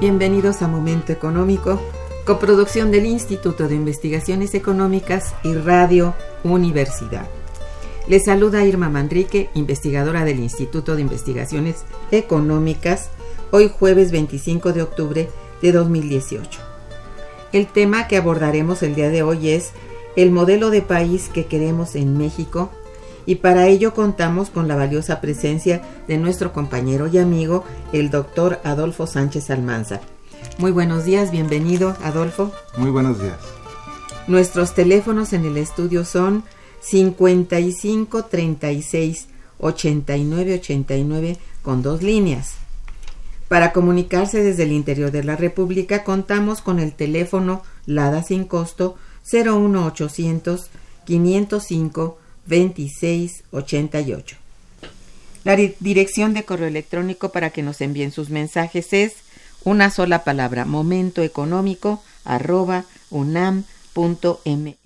Bienvenidos a Momento Económico, coproducción del Instituto de Investigaciones Económicas y Radio Universidad. Les saluda Irma Manrique, investigadora del Instituto de Investigaciones Económicas, hoy jueves 25 de octubre de 2018. El tema que abordaremos el día de hoy es el modelo de país que queremos en México y para ello contamos con la valiosa presencia de nuestro compañero y amigo, el doctor Adolfo Sánchez Almanza. Muy buenos días, bienvenido, Adolfo. Muy buenos días. Nuestros teléfonos en el estudio son 55 36 89 89 con dos líneas. Para comunicarse desde el interior de la República contamos con el teléfono LADA sin costo 01800 505 2688. La dirección de correo electrónico para que nos envíen sus mensajes es una sola palabra, momentoeconómico arroba unam.mx.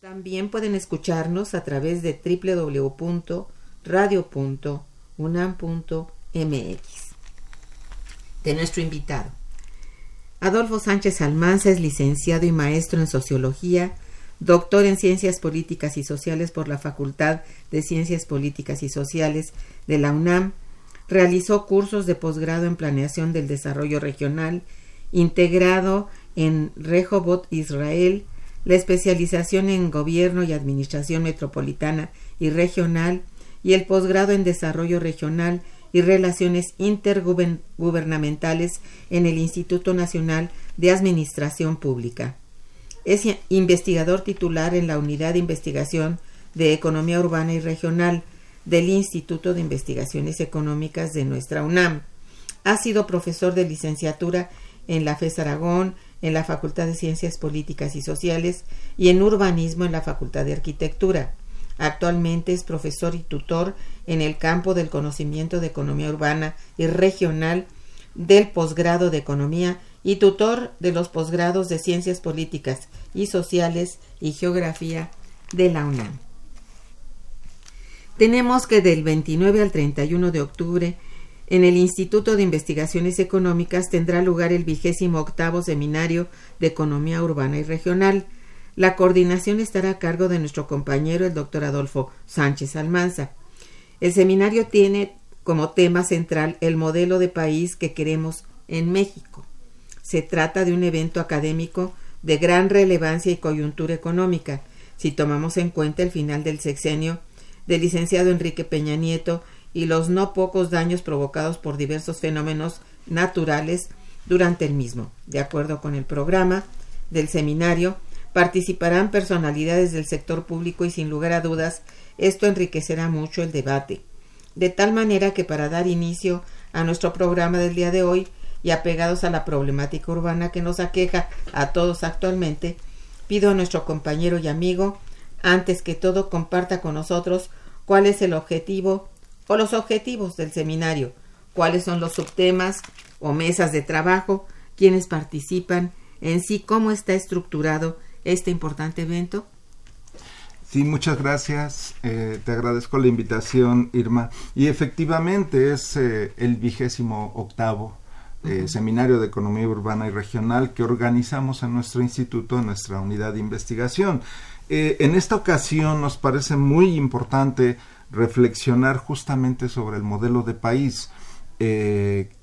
También pueden escucharnos a través de www.radio.unam.mx. De nuestro invitado. Adolfo Sánchez Almanza es licenciado y maestro en sociología, doctor en Ciencias Políticas y Sociales por la Facultad de Ciencias Políticas y Sociales de la UNAM, realizó cursos de posgrado en Planeación del Desarrollo Regional, integrado en Rehobot, Israel, la especialización en Gobierno y Administración Metropolitana y Regional y el posgrado en Desarrollo Regional y Relaciones Intergubernamentales en el Instituto Nacional de Administración Pública. Es investigador titular en la Unidad de Investigación de Economía Urbana y Regional del Instituto de Investigaciones Económicas de nuestra UNAM. Ha sido profesor de licenciatura en la FES Aragón, en la Facultad de Ciencias Políticas y Sociales y en Urbanismo en la Facultad de Arquitectura. Actualmente es profesor y tutor en el campo del conocimiento de economía urbana y regional del posgrado de Economía y tutor de los posgrados de Ciencias Políticas y Sociales y Geografía de la UNAM. Tenemos que del 29 al 31 de octubre en el Instituto de Investigaciones Económicas tendrá lugar el vigésimo octavo Seminario de Economía Urbana y Regional. La coordinación estará a cargo de nuestro compañero, el doctor Adolfo Sánchez Almanza. El seminario tiene como tema central el modelo de país que queremos en México. Se trata de un evento académico de gran relevancia y coyuntura económica, si tomamos en cuenta el final del sexenio del licenciado Enrique Peña Nieto y los no pocos daños provocados por diversos fenómenos naturales durante el mismo. De acuerdo con el programa, del seminario participarán personalidades del sector público y sin lugar a dudas esto enriquecerá mucho el debate. De tal manera que para dar inicio a nuestro programa del día de hoy y apegados a la problemática urbana que nos aqueja a todos actualmente, pido a nuestro compañero y amigo, antes que todo, comparta con nosotros cuál es el objetivo o los objetivos del seminario, cuáles son los subtemas o mesas de trabajo, quienes participan, en sí cómo está estructurado este importante evento. Sí, muchas gracias. Eh, te agradezco la invitación, Irma. Y efectivamente es eh, el vigésimo octavo eh, Seminario de Economía Urbana y Regional que organizamos en nuestro instituto, en nuestra unidad de investigación. en esta ocasión nos parece muy importante reflexionar justamente sobre el modelo de país.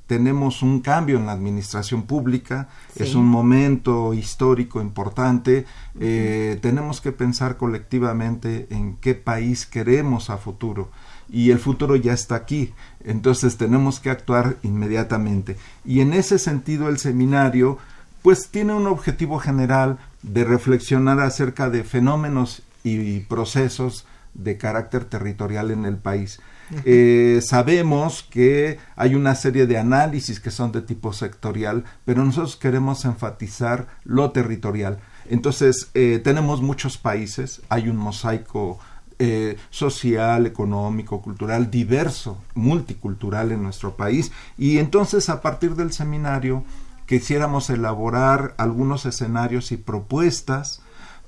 Tenemos un cambio en la administración pública, es un momento histórico importante, eh, tenemos que pensar colectivamente en qué país queremos a futuro y el futuro ya está aquí, entonces tenemos que actuar inmediatamente. Y en ese sentido el seminario pues tiene un objetivo general de reflexionar acerca de fenómenos y procesos de carácter territorial en el país. Eh, sabemos que hay una serie de análisis que son de tipo sectorial, pero nosotros queremos enfatizar lo territorial. Entonces, eh, tenemos muchos países, hay un mosaico eh, social, económico, cultural, diverso, multicultural en nuestro país, y entonces a partir del seminario quisiéramos elaborar algunos escenarios y propuestas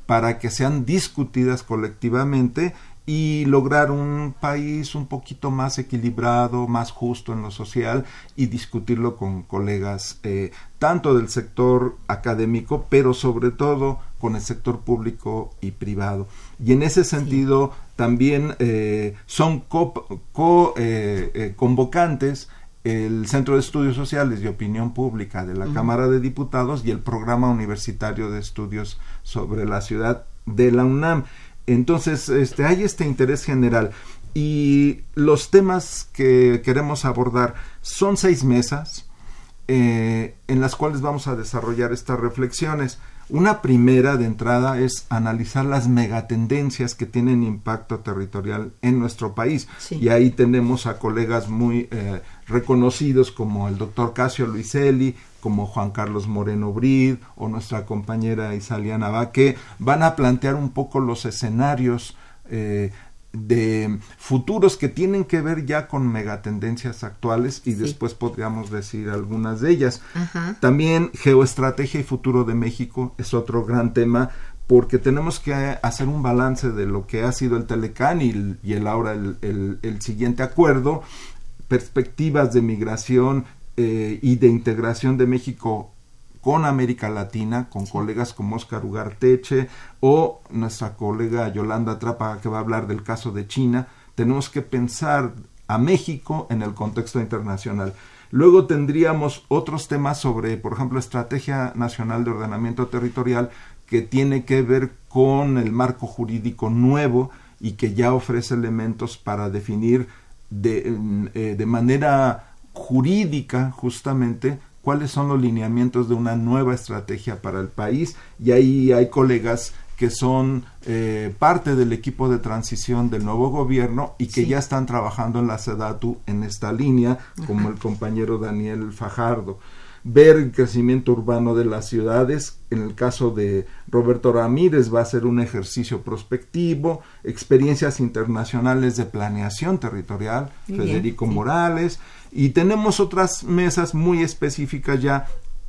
para que sean discutidas colectivamente y lograr un país un poquito más equilibrado, más justo en lo social y discutirlo con colegas eh, tanto del sector académico, pero sobre todo con el sector público y privado. Y en ese sentido también eh, son co, eh, convocantes el Centro de Estudios Sociales y Opinión Pública de la Cámara de Diputados y el Programa Universitario de Estudios sobre la Ciudad de la UNAM. Entonces, este, hay este interés general. Y los temas que queremos abordar son seis mesas eh, en las cuales vamos a desarrollar estas reflexiones. Una primera de entrada es analizar las megatendencias que tienen impacto territorial en nuestro país. Y ahí tenemos a colegas muy eh, reconocidos como el doctor Casio Luiselli, como Juan Carlos Moreno Brid o nuestra compañera Isaliana Va, que van a plantear un poco los escenarios eh, de futuros que tienen que ver ya con megatendencias actuales y después podríamos decir algunas de ellas. También geoestrategia y futuro de México es otro gran tema porque tenemos que hacer un balance de lo que ha sido el Telecán y, el ahora el siguiente acuerdo perspectivas de migración eh, y de integración de México con América Latina, con colegas como Oscar Ugarteche o nuestra colega Yolanda Trapa que va a hablar del caso de China, tenemos que pensar a México en el contexto internacional. Luego tendríamos otros temas sobre, por ejemplo, Estrategia Nacional de Ordenamiento Territorial, que tiene que ver con el marco jurídico nuevo y que ya ofrece elementos para definir de, eh, de manera jurídica justamente cuáles son los lineamientos de una nueva estrategia para el país. Y ahí hay colegas que son eh, parte del equipo de transición del nuevo gobierno y que ya están trabajando en la SEDATU en esta línea, como el compañero Daniel Fajardo ver el crecimiento urbano de las ciudades. En el caso de Roberto Ramírez va a ser un ejercicio prospectivo, experiencias internacionales de planeación territorial, Federico Morales, y tenemos otras mesas muy específicas ya,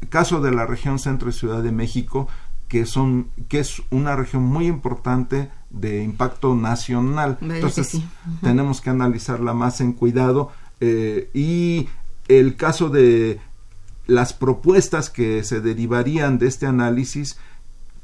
caso de la región centro y Ciudad de México, que son que es una región muy importante de impacto nacional. Entonces tenemos que analizarla más en cuidado eh, y el caso de las propuestas que se derivarían de este análisis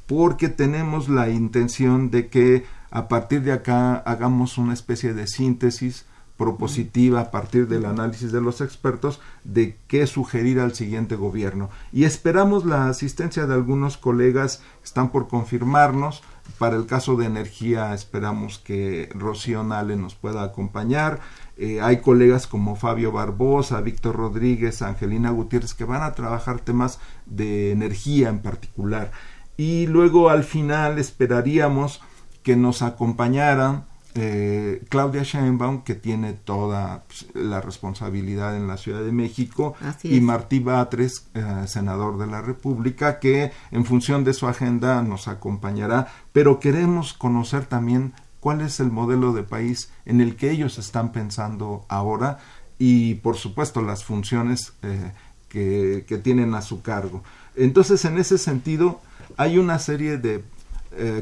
porque tenemos la intención de que a partir de acá hagamos una especie de síntesis propositiva a partir del análisis de los expertos de qué sugerir al siguiente gobierno. Y esperamos la asistencia de algunos colegas están por confirmarnos. Para el caso de energía esperamos que Rocío Nale nos pueda acompañar. Eh, hay colegas como Fabio Barbosa, Víctor Rodríguez, Angelina Gutiérrez que van a trabajar temas de energía en particular. y luego al final esperaríamos que nos acompañara eh, Claudia Sheinbaum, que tiene toda pues, la responsabilidad en la Ciudad de México, y Martí Batres, eh, senador de la República, que en función de su agenda nos acompañará, pero queremos conocer también cuál es el modelo de país en el que ellos están pensando ahora y, por supuesto, las funciones eh, que, que, tienen a su cargo. Entonces, en ese sentido, hay una serie de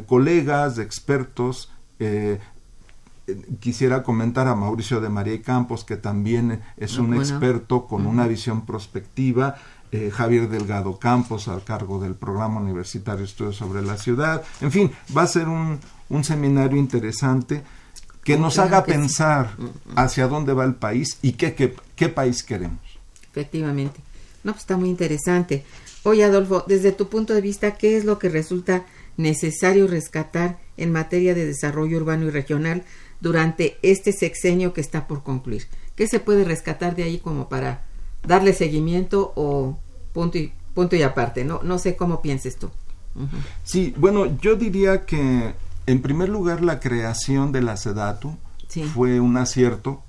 colegas, de expertos, eh, quisiera comentar a Mauricio de María y Campos, que también es un experto con una visión prospectiva, eh, Javier Delgado Campos, al cargo del Programa Universitario Estudios sobre la Ciudad. En fin, va a ser un, un seminario interesante que nos haga pensar mm, mm. hacia dónde va el país y qué, qué, qué país queremos. Efectivamente. No, pues está muy interesante. Oye, Adolfo, desde tu punto de vista, ¿qué es lo que resulta necesario rescatar en materia de desarrollo urbano y regional durante este sexenio que está por concluir. ¿Qué se puede rescatar de ahí como para darle seguimiento o punto y, punto y aparte? No, no sé cómo pienses tú. Sí, bueno, yo diría que en primer lugar la creación de la SEDATU fue un acierto.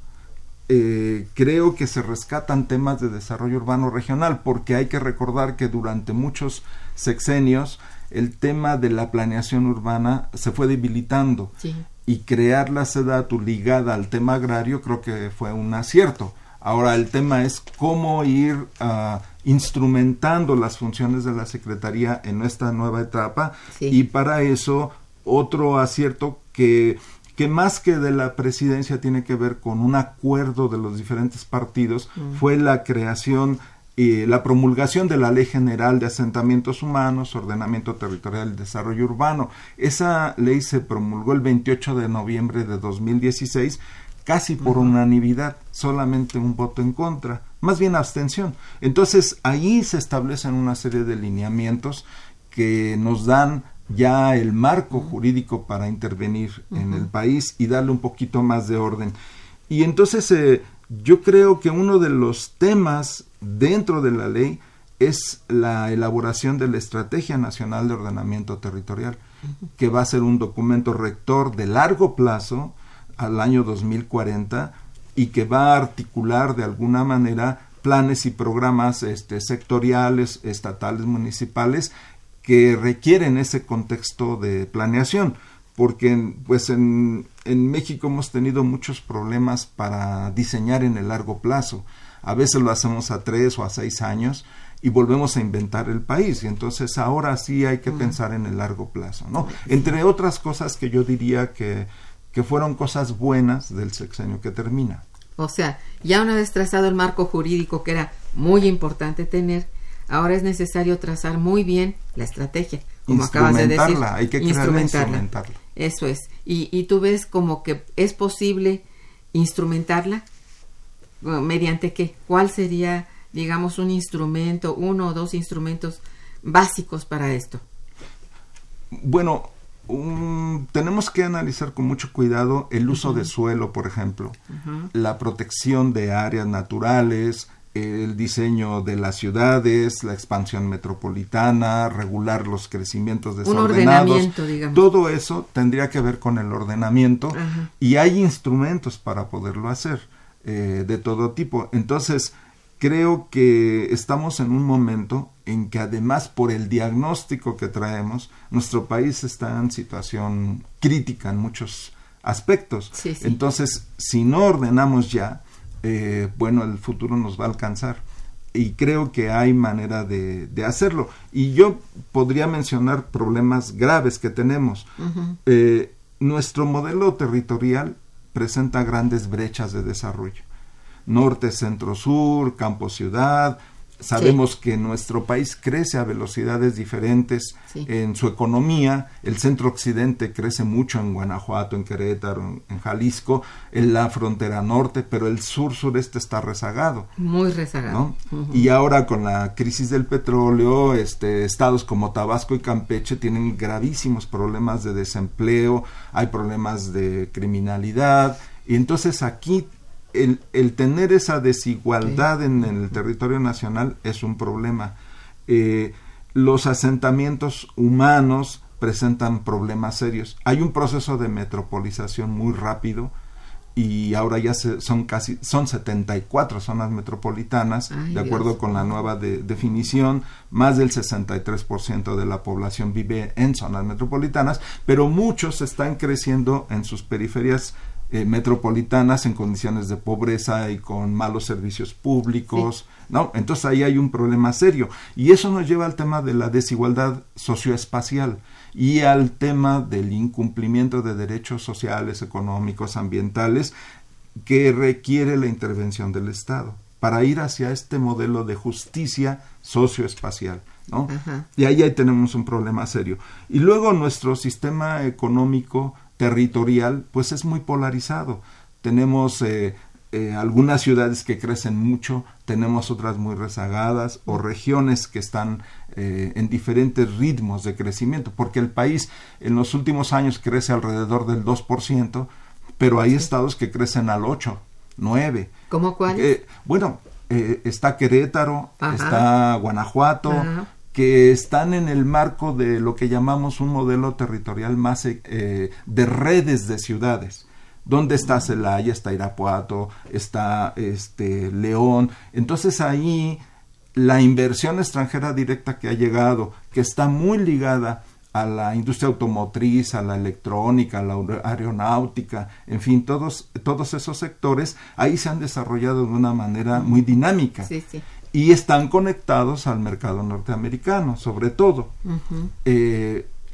Eh, creo que se rescatan temas de desarrollo urbano regional porque hay que recordar que durante muchos sexenios el tema de la planeación urbana se fue debilitando y crear la SEDATU ligada al tema agrario creo que fue un acierto. Ahora el tema es cómo ir uh, instrumentando las funciones de la Secretaría en esta nueva etapa y para eso otro acierto que que más que de la presidencia tiene que ver con un acuerdo de los diferentes partidos, mm. fue la creación y la promulgación de la Ley General de Asentamientos Humanos, Ordenamiento Territorial y Desarrollo Urbano. Esa ley se promulgó el 28 de noviembre de 2016 casi por unanimidad, solamente un voto en contra, más bien abstención. Entonces ahí se establecen una serie de lineamientos que nos dan ya el marco jurídico para intervenir en el país y darle un poquito más de orden. Y entonces eh, yo creo que uno de los temas dentro de la ley es la elaboración de la Estrategia Nacional de Ordenamiento Territorial, que va a ser un documento rector de largo plazo al año 2040 y que va a articular de alguna manera planes y programas este, sectoriales, estatales, municipales, que requieren ese contexto de planeación porque pues en, en, México hemos tenido muchos problemas para diseñar en el largo plazo. A veces lo hacemos a tres o a seis años y volvemos a inventar el país. Y entonces ahora sí hay que pensar en el largo plazo, ¿no? Entre otras cosas que yo diría que, que fueron cosas buenas del sexenio que termina. O sea, ya una vez trazado el marco jurídico que era muy importante tener, ahora es necesario trazar muy bien la estrategia, como acabas de decir. Hay que instrumentarla. instrumentarla. Eso es. Y, y tú ves como que es posible instrumentarla. ¿Mediante qué? ¿Cuál sería, digamos, un instrumento, uno o dos instrumentos básicos para esto? Bueno, tenemos que analizar con mucho cuidado el uso de suelo, por ejemplo, la protección de áreas naturales, el diseño de las ciudades, la expansión metropolitana, regular los crecimientos desordenados. Todo eso tendría que ver con el ordenamiento y hay instrumentos para poderlo hacer eh, de todo tipo. Entonces, creo que estamos en un momento en que además por el diagnóstico que traemos, nuestro país está en situación crítica en muchos aspectos. Entonces, si no ordenamos ya, eh, bueno, el futuro nos va a alcanzar. Y creo que hay manera de, hacerlo. Y yo podría mencionar problemas graves que tenemos. Eh, nuestro modelo territorial presenta grandes brechas de desarrollo. Norte, centro, sur, campo, ciudad, Sabemos que nuestro país crece a velocidades diferentes en su economía. El centro occidente crece mucho en Guanajuato, en Querétaro, en, Jalisco, en la frontera norte, pero el sur sureste está rezagado. Muy rezagado. Y ahora con la crisis del petróleo, este, estados como Tabasco y Campeche tienen gravísimos problemas de desempleo, hay problemas de criminalidad. Y entonces aquí el, tener esa desigualdad en el territorio nacional es un problema. Eh, los asentamientos humanos presentan problemas serios. Hay un proceso de metropolización muy rápido y ahora ya son casi son 74 zonas metropolitanas de acuerdo con la nueva definición más del 63% de la población vive en zonas metropolitanas pero muchos están creciendo en sus periferias eh, metropolitanas en condiciones de pobreza y con malos servicios públicos no entonces ahí hay un problema serio y eso nos lleva al tema de la desigualdad socioespacial y al tema del incumplimiento de derechos sociales, económicos, ambientales, que requiere la intervención del Estado para ir hacia este modelo de justicia socioespacial. ¿no? Y ahí, ahí tenemos un problema serio. Y luego nuestro sistema económico territorial pues es muy polarizado. Tenemos eh, eh, algunas ciudades que crecen mucho, tenemos otras muy rezagadas o regiones que están eh, en diferentes ritmos de crecimiento, porque el país en los últimos años crece alrededor del 2%, pero hay estados que crecen al 8, 9. ¿Cómo cuál? Eh, bueno, está Querétaro, está Guanajuato, que están en el marco de lo que llamamos un modelo territorial más de redes de ciudades ¿Dónde está Celaya? Está Irapuato, está este León. Entonces ahí la inversión extranjera directa que ha llegado, que está muy ligada a la industria automotriz, a la electrónica, a la aeronáutica, en fin, todos, todos esos sectores ahí se han desarrollado de una manera muy dinámica. Y están conectados al mercado norteamericano, sobre todo.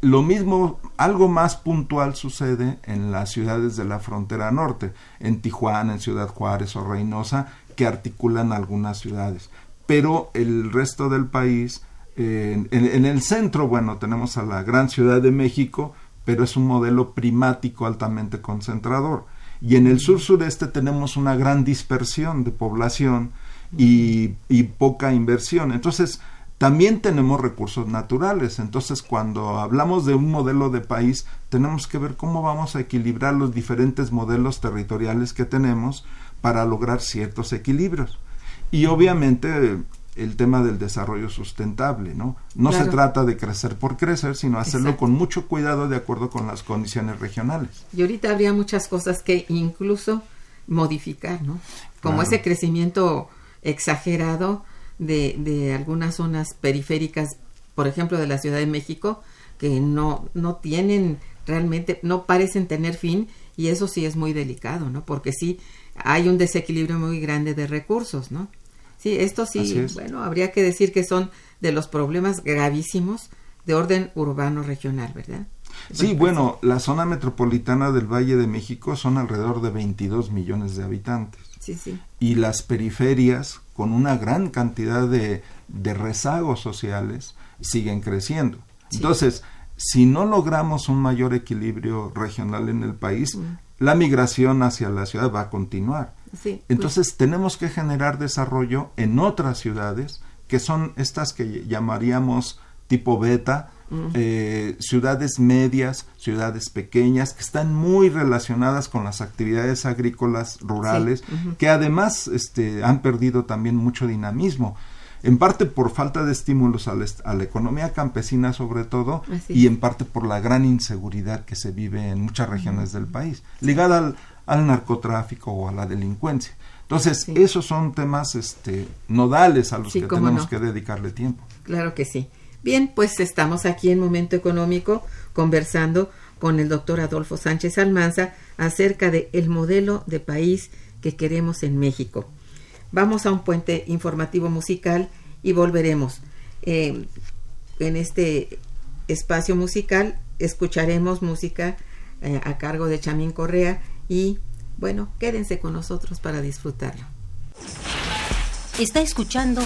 Lo mismo, algo más puntual sucede en las ciudades de la frontera norte, en Tijuana, en Ciudad Juárez o Reynosa, que articulan algunas ciudades. Pero el resto del país, en, el centro, bueno, tenemos a la gran Ciudad de México, pero es un modelo primático altamente concentrador. Y en el sur sureste tenemos una gran dispersión de población y, y poca inversión. Entonces, también tenemos recursos naturales, entonces cuando hablamos de un modelo de país, tenemos que ver cómo vamos a equilibrar los diferentes modelos territoriales que tenemos para lograr ciertos equilibrios. Y obviamente el tema del desarrollo sustentable, ¿no? No se trata de crecer por crecer, sino hacerlo con mucho cuidado de acuerdo con las condiciones regionales. Y ahorita habría muchas cosas que incluso modificar, ¿no? Como ese crecimiento exagerado de, de algunas zonas periféricas, por ejemplo, de la Ciudad de México, que no, no tienen realmente, no parecen tener fin y eso sí es muy delicado, ¿no? Porque sí hay un desequilibrio muy grande de recursos, ¿no? Sí, esto sí, bueno, habría que decir que son de los problemas gravísimos de orden urbano regional, ¿verdad? Sí, bueno, la zona metropolitana del Valle de México son alrededor de 22 millones de habitantes. Sí, sí. Y las periferias con una gran cantidad de, de rezagos sociales, siguen creciendo. Entonces, si no logramos un mayor equilibrio regional en el país, mm. la migración hacia la ciudad va a continuar. Pues Entonces, tenemos que generar desarrollo en otras ciudades, que son estas que llamaríamos tipo beta, eh, ciudades medias, ciudades pequeñas, que están muy relacionadas con las actividades agrícolas rurales, que además este, han perdido también mucho dinamismo en parte por falta de estímulos a la, economía campesina sobre todo y en parte por la gran inseguridad que se vive en muchas regiones del país, ligada al, narcotráfico o a la delincuencia. Entonces, esos son temas este, nodales a los que tenemos que dedicarle tiempo. Claro que sí. Bien, pues estamos aquí en Momento Económico conversando con el doctor Adolfo Sánchez Almanza acerca de el modelo de país que queremos en México. Vamos a un puente informativo musical y volveremos. Eh, en este espacio musical escucharemos música eh, a cargo de Chamín Correa y bueno, quédense con nosotros para disfrutarlo. Está escuchando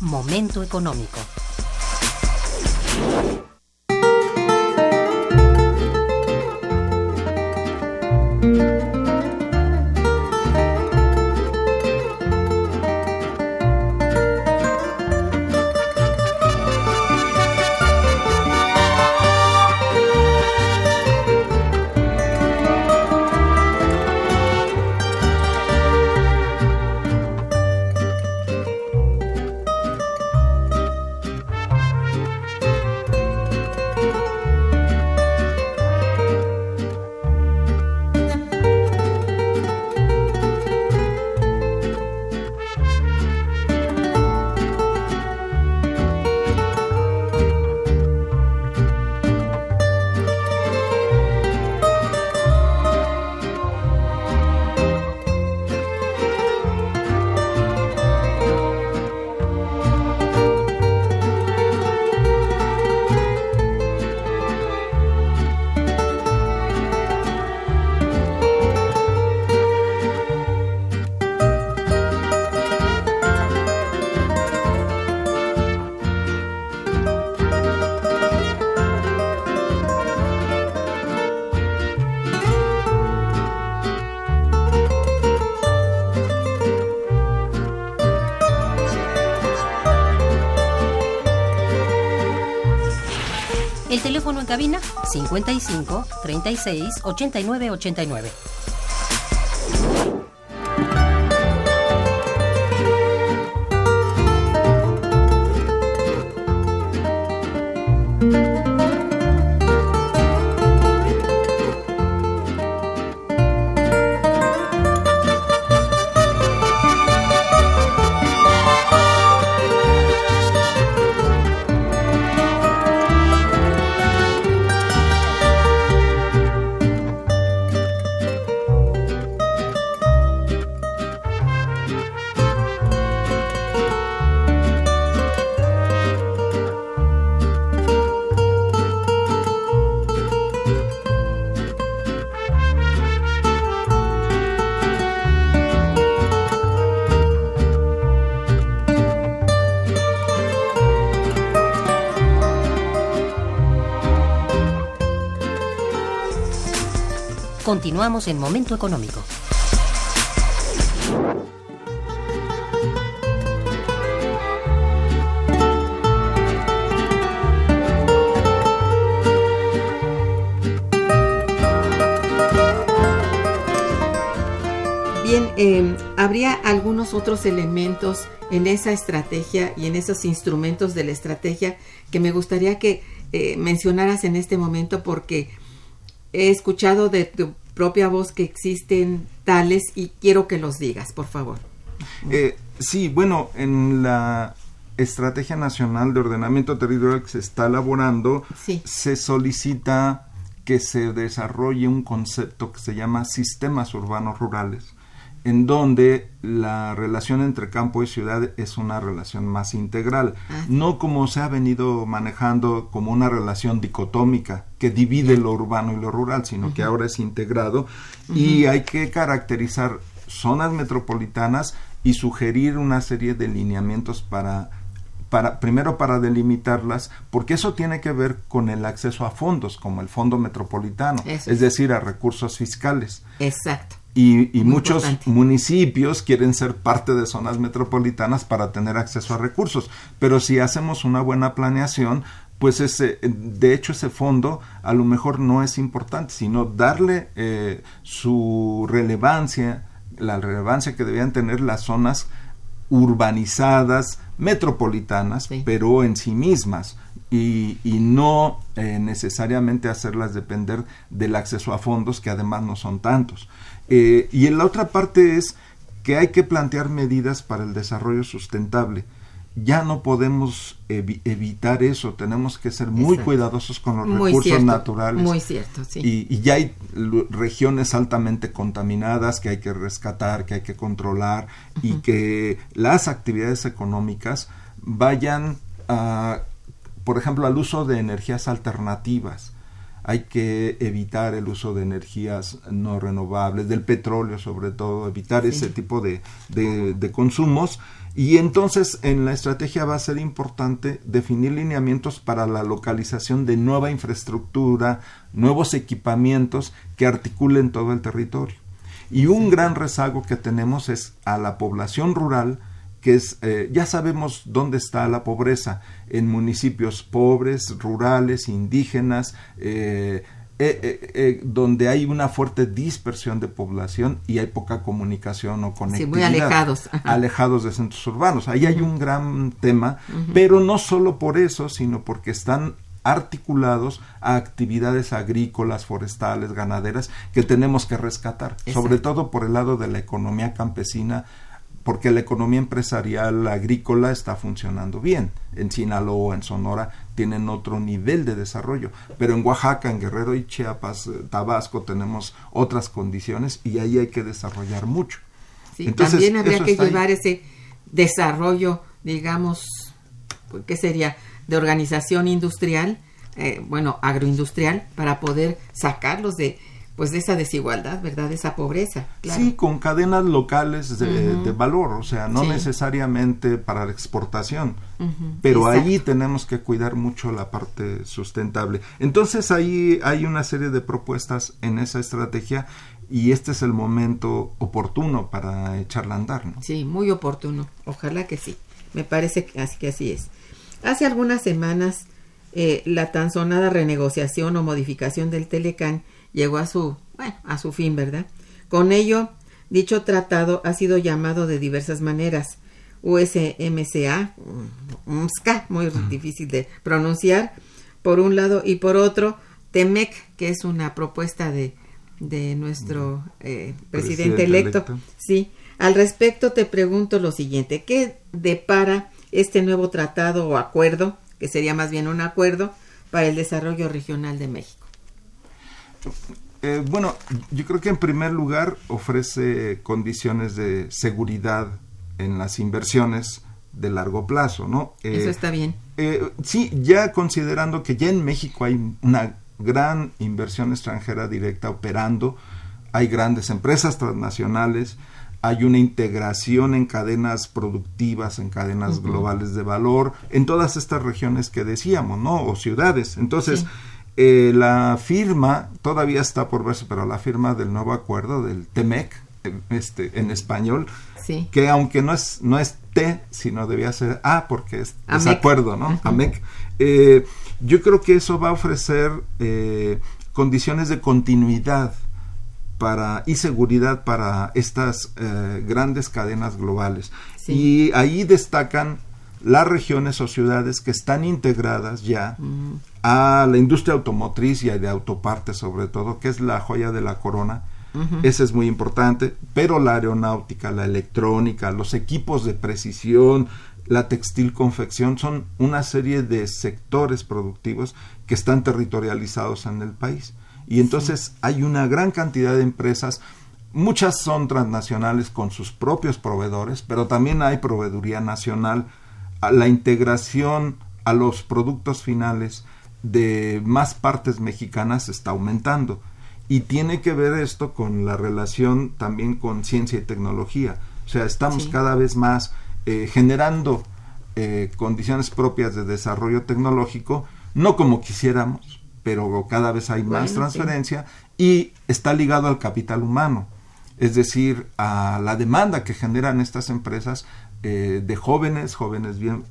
Momento Económico. you cabina 55 36 89 89. Continuamos en Momento Económico. Bien, eh, habría algunos otros elementos en esa estrategia y en esos instrumentos de la estrategia que me gustaría que eh, mencionaras en este momento porque he escuchado de tu propia voz que existen tales y quiero que los digas, por favor. Eh, sí, bueno, en la Estrategia Nacional de Ordenamiento Territorial que se está elaborando, Sí. se solicita que se desarrolle un concepto que se llama sistemas urbanos rurales, en donde la relación entre campo y ciudad es una relación más integral, Ah. no como se ha venido manejando como una relación dicotómica que divide lo urbano y lo rural, sino que ahora es integrado y hay que caracterizar zonas metropolitanas y sugerir una serie de lineamientos para para, primero para delimitarlas, porque eso tiene que ver con el acceso a fondos, como el Fondo Metropolitano, Eso es. decir, a recursos fiscales. Exacto. Y, muchos importante. municipios quieren ser parte de zonas metropolitanas para tener acceso a recursos, pero si hacemos una buena planeación, pues ese, de hecho ese fondo a lo mejor no es importante, sino darle eh, su relevancia, la relevancia que debían tener las zonas urbanizadas, metropolitanas, Sí. pero en sí mismas y, y no eh, necesariamente hacerlas depender del acceso a fondos que además no son tantos. Eh, y en la otra parte es que hay que plantear medidas para el desarrollo sustentable. Ya no podemos evi- evitar eso, tenemos que ser muy Exacto. cuidadosos con los Muy recursos cierto, naturales. muy cierto, sí. Y, y ya hay regiones altamente contaminadas que hay que rescatar, que hay que controlar y que las actividades económicas vayan, a, por ejemplo, al uso de energías alternativas. Hay que evitar el uso de energías no renovables, del petróleo sobre todo, evitar Sí. ese tipo de, de- de consumos. Y entonces en la estrategia va a ser importante definir lineamientos para la localización de nueva infraestructura, nuevos equipamientos que articulen todo el territorio. Y un gran rezago que tenemos es a la población rural, que es, eh, ya sabemos dónde está la pobreza, en municipios pobres, rurales, indígenas, eh, eh, donde hay una fuerte dispersión de población y hay poca comunicación o Sí, conectividad. muy alejados. Ajá. Alejados de centros urbanos. Ahí hay un gran tema, pero no solo por eso, sino porque están articulados a actividades agrícolas, forestales, ganaderas que tenemos que rescatar, Exacto. sobre todo por el lado de la economía campesina, porque la economía empresarial agrícola está funcionando bien. En Sinaloa, en Sonora, tienen otro nivel de desarrollo, pero en Oaxaca, en Guerrero y Chiapas, eh, Tabasco, tenemos otras condiciones y ahí hay que desarrollar mucho. Sí, Entonces, también habría que ahí. llevar ese desarrollo, digamos, pues, ¿qué sería? De organización industrial, eh, bueno, agroindustrial, para poder sacarlos de, pues, de esa desigualdad, ¿verdad? De esa pobreza. Claro. Sí, con cadenas locales de, valor, o sea, no Sí. necesariamente para la exportación, pero exacto. ahí tenemos que cuidar mucho la parte sustentable. Entonces ahí hay una serie de propuestas en esa estrategia y este es el momento oportuno para echarla a andar. ¿no? Sí, muy oportuno. Ojalá que sí. Me parece que así, que así es. Hace algunas semanas eh, la tan sonada renegociación o modificación del Telecán llegó a su, bueno, a su fin, ¿verdad? Con ello, dicho tratado ha sido llamado de diversas maneras. USMCA, UMSCA, muy difícil de pronunciar, por un lado, y por otro, TEMEC, que es una propuesta de, de nuestro eh, presidente, electo. Sí, al respecto te pregunto lo siguiente, ¿qué depara este nuevo tratado o acuerdo, que sería más bien un acuerdo, para el desarrollo regional de México? Eh, bueno, yo creo que en primer lugar ofrece condiciones de seguridad en las inversiones de largo plazo, ¿no? Eso eh, está bien. Eh, sí, ya considerando que ya en México hay una gran inversión extranjera directa operando, hay grandes empresas transnacionales, hay una integración en cadenas productivas, en cadenas globales de valor, en todas estas regiones que decíamos, ¿no? O ciudades. Entonces, eh, la firma, todavía está por verse, pero la firma del nuevo acuerdo del TEMEC, este, en español, que aunque no es, no es T, sino debía ser A, porque es desacuerdo, ¿no? AMEC. Eh, yo creo que eso va a ofrecer eh, condiciones de continuidad para, y seguridad para estas eh, grandes cadenas globales. Y ahí destacan las regiones o ciudades que están integradas ya a la industria automotriz y de autopartes sobre todo, que es la joya de la corona, ese es muy importante, pero la aeronáutica, la electrónica, los equipos de precisión, la textil confección son una serie de sectores productivos que están territorializados en el país. Y entonces hay una gran cantidad de empresas, muchas son transnacionales con sus propios proveedores, pero también hay proveeduría nacional, la integración a los productos finales de más partes mexicanas está aumentando. Y tiene que ver esto con la relación también con ciencia y tecnología. O sea, estamos cada vez más eh, generando eh, condiciones propias de desarrollo tecnológico, no como quisiéramos, pero cada vez hay más transferencia y está ligado al capital humano, es decir, a la demanda que generan estas empresas eh, de jóvenes, jóvenes bien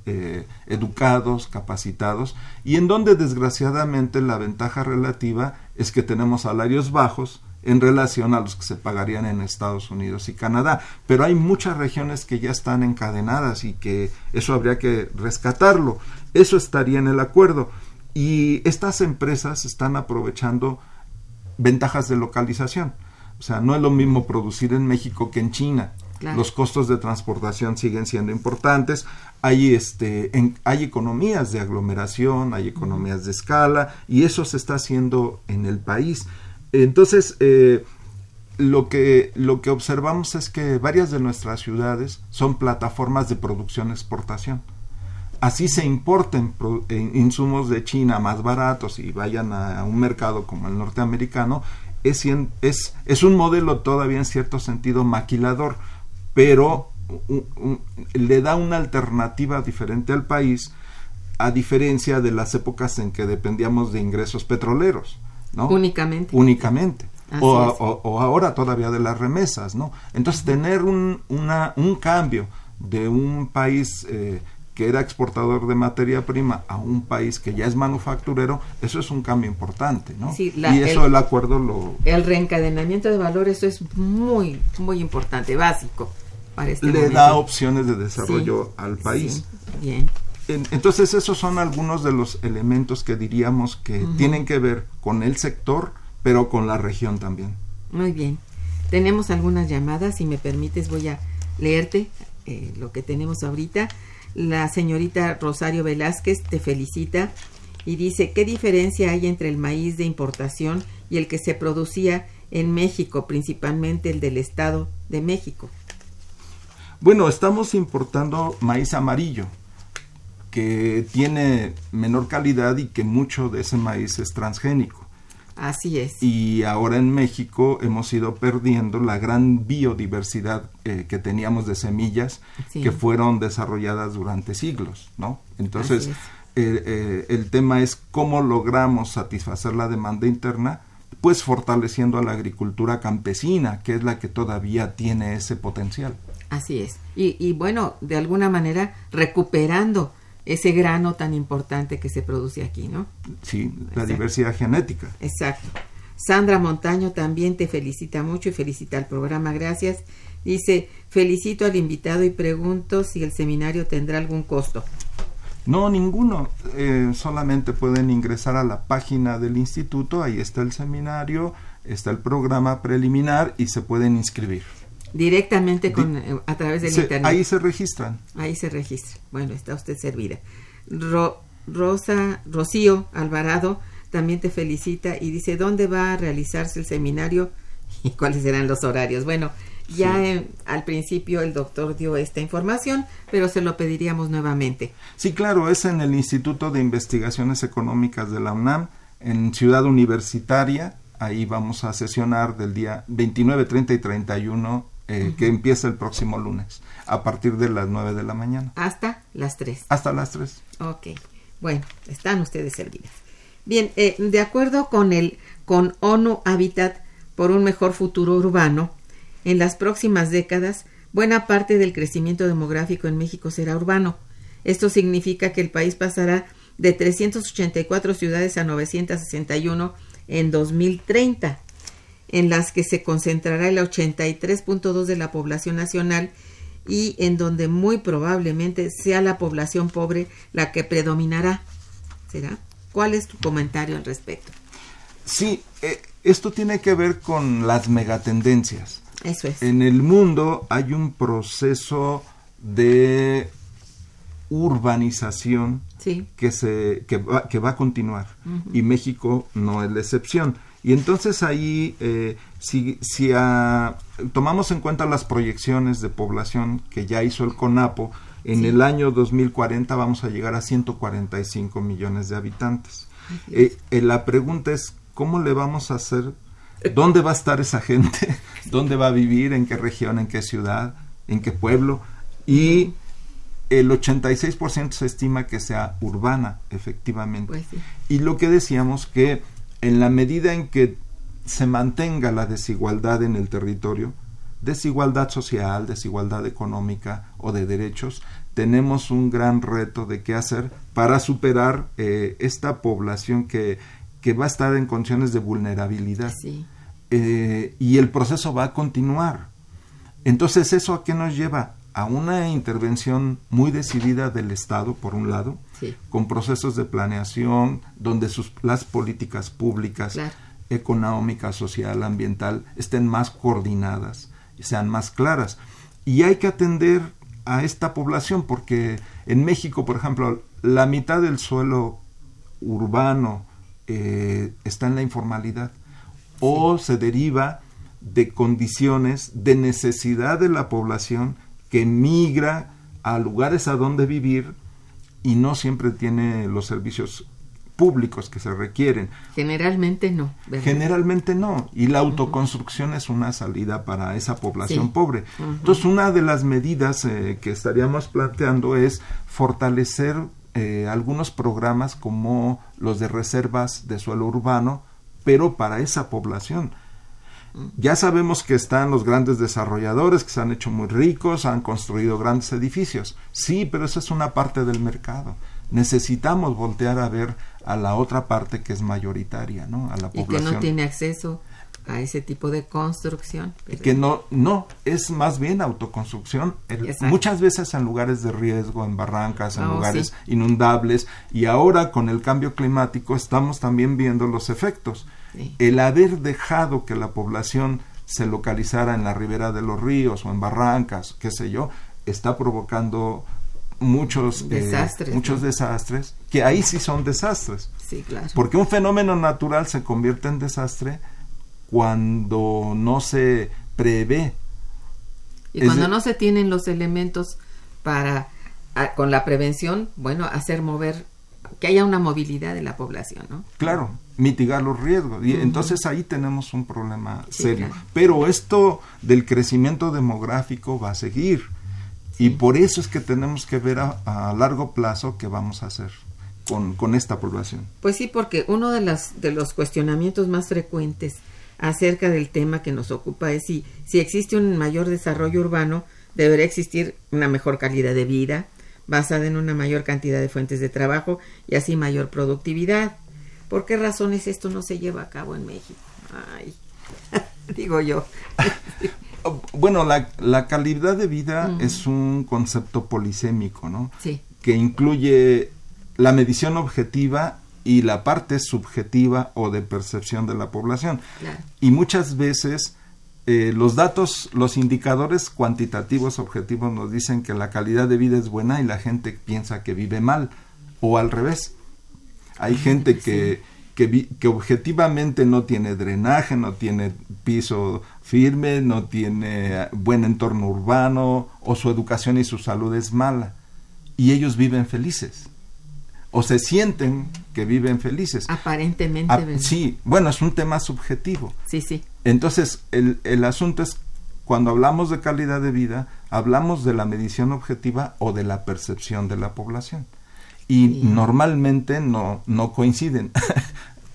educados, capacitados, y en donde desgraciadamente la ventaja relativa es que tenemos salarios bajos en relación a los que se pagarían en Estados Unidos y Canadá. Pero hay muchas regiones que ya están encadenadas y que eso habría que rescatarlo. Eso estaría en el acuerdo. Y estas empresas están aprovechando ventajas de localización. O sea, no es lo mismo producir en México que en China. Los costos de transportación siguen siendo importantes. Hay, este, hay economías de aglomeración, hay economías de escala y eso se está haciendo en el país. Entonces, eh, lo, que, lo que observamos es que varias de nuestras ciudades son plataformas de producción-exportación. Así se importen eh, insumos de China más baratos y vayan a un mercado como el norteamericano, es, es, es un modelo todavía en cierto sentido maquilador pero le da una alternativa diferente al país a diferencia de las épocas en que dependíamos de ingresos petroleros, ¿no? Únicamente. Únicamente. O, ahora todavía de las remesas, ¿no? Entonces, tener un, una, un cambio de un país eh, que era exportador de materia prima a un país que ya es manufacturero, eso es un cambio importante, ¿no? y eso el, acuerdo lo... El reencadenamiento de valores, eso es muy, muy importante, básico. Este le da opciones de desarrollo al país. bien. entonces esos son algunos de los elementos que diríamos que tienen que ver con el sector, pero con la región también. Muy bien. Tenemos algunas llamadas, si me permites voy a leerte eh, lo que tenemos ahorita. La señorita Rosario Velázquez te felicita y dice, ¿qué diferencia hay entre el maíz de importación y el que se producía en México, principalmente el del Estado de México? Bueno, estamos importando maíz amarillo, que tiene menor calidad y que mucho de ese maíz es transgénico. Así es. Y ahora en México hemos ido perdiendo la gran biodiversidad eh, que teníamos de semillas que fueron desarrolladas durante siglos, ¿no? Entonces, eh, eh, el tema es cómo logramos satisfacer la demanda interna, pues fortaleciendo a la agricultura campesina, que es la que todavía tiene ese potencial. Así es. Y, y bueno, de alguna manera recuperando ese grano tan importante que se produce aquí, ¿no? Sí, la Exacto. diversidad genética. Exacto. Sandra Montaño también te felicita mucho y felicita al programa, gracias. Dice, felicito al invitado y pregunto si el seminario tendrá algún costo. No, ninguno. Eh, solamente pueden ingresar a la página del instituto, ahí está el seminario, está el programa preliminar y se pueden inscribir. Directamente Di- con, eh, a través del Se- internet. ahí se registran. Ahí se registra. Bueno, está usted servida. Ro- Rosa, Rocío Alvarado también te felicita y dice, ¿dónde va a realizarse el seminario y cuáles serán los horarios? Bueno, ya Sí. eh, al principio el doctor dio esta información, pero se lo pediríamos nuevamente. Sí, claro, es en el Instituto de Investigaciones Económicas de la UNAM, en Ciudad Universitaria. Ahí vamos a sesionar del día 29, 30 y 31, eh, que empieza el próximo lunes, a partir de las 9 de la mañana, Hasta las 3. hasta las 3. Ok, bueno, están ustedes servidas. Bien, eh, de acuerdo con el con ONU Habitat por un mejor futuro urbano, en las próximas décadas, buena parte del crecimiento demográfico en México será urbano. Esto significa que el país pasará de 384 ciudades a 961 en 2030, en las que se concentrará el 83.2 de la población nacional y en donde muy probablemente sea la población pobre la que predominará. ¿Será? ¿Cuál es tu comentario al respecto? Sí, eh, esto tiene que ver con las megatendencias. Eso es. En el mundo hay un proceso de urbanización Sí, que, se, que, va, que va a continuar y México no es la excepción. Y entonces ahí, eh, si, si tomamos en cuenta las proyecciones de población que ya hizo el CONAPO, en Sí. el año 2040 vamos a llegar a 145 millones de habitantes. Eh, eh, la pregunta es, ¿cómo le vamos a hacer? ¿Dónde va a estar esa gente? ¿Dónde va a vivir? ¿En qué región? ¿En qué ciudad? ¿En qué pueblo? Y el 86% se estima que sea urbana, efectivamente. pues sí. Y lo que decíamos que en la medida en que se mantenga la desigualdad en el territorio, desigualdad social, desigualdad económica o de derechos, tenemos un gran reto de qué hacer para superar eh, esta población que, que va a estar en condiciones de vulnerabilidad. Sí, Eh, y el proceso va a continuar. Entonces, ¿eso a qué nos lleva? A una intervención muy decidida del Estado, por un lado, sí, con procesos de planeación, donde sus, las políticas públicas, Claro. económica, social, ambiental, estén más coordinadas, sean más claras. Y hay que atender a esta población, porque en México, por ejemplo, la mitad del suelo urbano eh, está en la informalidad o se deriva de condiciones de necesidad de la población que migra a lugares a donde vivir y no siempre tiene los servicios públicos que se requieren. generalmente no. ¿verdad? Generalmente no. Y la autoconstrucción es una salida para esa población Sí. pobre. Entonces, una de las medidas eh, que estaríamos planteando es fortalecer eh, algunos programas como los de reservas de suelo urbano, pero para esa población. Ya sabemos que están los grandes desarrolladores que se han hecho muy ricos, han construido grandes edificios. Sí, pero eso es una parte del mercado. Necesitamos voltear a ver a la otra parte que es mayoritaria, ¿no? A la y que no tiene acceso a ese tipo de construcción. Y que no, no, es más bien autoconstrucción, el- muchas veces en lugares de riesgo, en barrancas, en Oh, lugares sí. inundables, y ahora con el cambio climático estamos también viendo los efectos. Sí. El haber dejado que la población se localizara en la ribera de los ríos o en barrancas, qué sé yo, está provocando muchos eh, Desastres, muchos ¿no? desastres, que ahí sí son desastres. Sí, claro. Porque un fenómeno natural se convierte en desastre cuando no se prevé. Y es cuando de- no se tienen los elementos para, a- con la prevención, bueno, hacer mover, que haya una movilidad de la población, ¿no? Claro, mitigar los riesgos. Y entonces ahí tenemos un problema Sí, serio. claro. Pero esto del crecimiento demográfico va a seguir. Y por eso es que tenemos que ver a, a largo plazo qué vamos a hacer con, con esta población. Pues sí, porque uno de, las, de los cuestionamientos más frecuentes acerca del tema que nos ocupa es si, si existe un mayor desarrollo urbano, debería existir una mejor calidad de vida, basada en una mayor cantidad de fuentes de trabajo y así mayor productividad. ¿Por qué razones esto no se lleva a cabo en México? Ay, digo yo. Bueno, la, la calidad de vida es un concepto polisémico, ¿no? Sí. Que incluye la medición objetiva y la parte subjetiva o de percepción de la población. Claro. Y muchas veces eh, los datos, los indicadores cuantitativos objetivos nos dicen que la calidad de vida es buena y la gente piensa que vive mal o al revés. Hay gente que, que, vi- que objetivamente no tiene drenaje, no tiene piso firme, no tiene buen entorno urbano o su educación y su salud es mala y ellos viven felices o se sienten que viven felices. Aparentemente, sí, bueno, es un tema subjetivo. Sí, sí. Entonces, el, el asunto es, cuando hablamos de calidad de vida, hablamos de la medición objetiva o de la percepción de la población. Y Sí. normalmente no, no coinciden.